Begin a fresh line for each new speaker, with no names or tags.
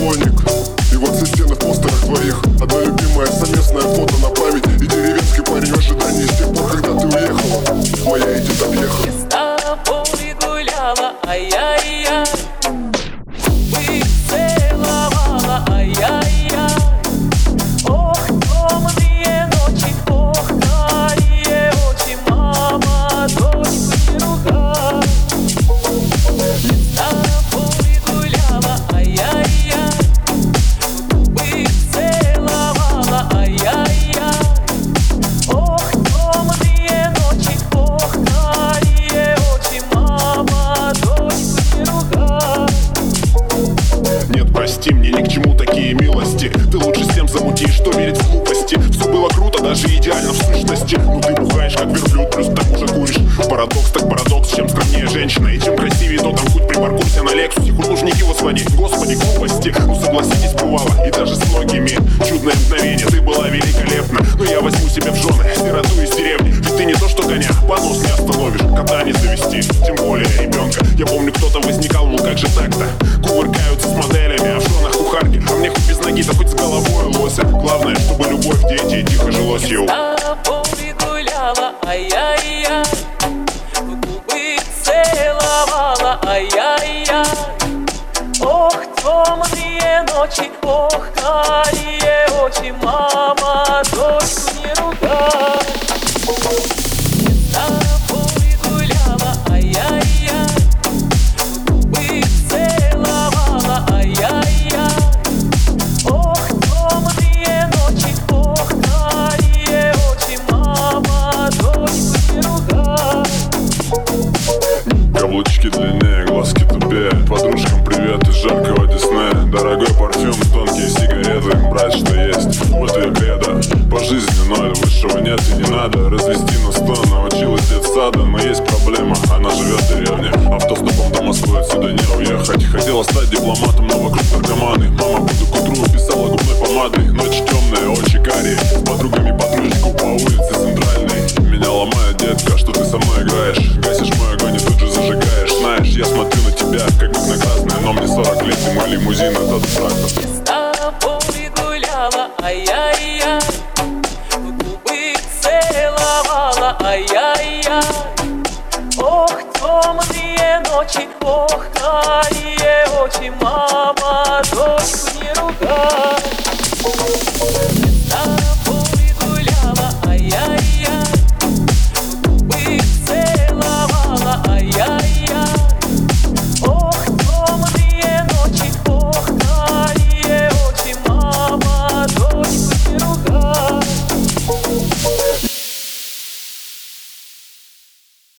Warник. Милости Ты лучше с тем замутишь, что верит в глупости. Все было круто, даже идеально в сущности. Ну ты бухаешь как верблюд, плюс к тому же куришь. Парадокс так парадокс, чем скромнее женщина. И чем красивее, то там хоть припаркуйся на Лексусе Хоть лужники возводи, господи, глупости. Ну согласитесь, бывало, и даже с многими. Чудное мгновение, ты была великолепна. Но я возьму себе в жены сироту из деревни. Ведь ты не то что коня, понос не остановишь Кота не завести, тем более ребенка Я помню, кто-то возникал, мол, как же так-то? Кувыркаются с моделями, а в женах кухарки А мне хоть без ноги, да хоть с головой лося. Главное, чтобы любовь, дети тихо жилось, йоу
С тобой гуляла, ай-яй-яй. Губы целовала, ай-яй-яй. Ох, темные ночи, ох, карие
Длиннее, глазки тупее Подружкам привет из жаркого Диснея. Дорогой парфюм, тонкие сигареты. Брать что есть, вот ее кредо По жизни ноль, высшего нет и не надо. Развести на сто, научилась детсада Но есть проблема, она живет в деревне. Автостопом до Москвы отсюда не уехать. Хотела стать дипломатом, но вокруг наркоманы. Мама буду к утру писала губной помадой. Ночь темная, очи карие
гуляла, ай-яй-яй В губы целовала, ай-яй-яй. Ох, темные ночи, ох, карие очи, мама, дочку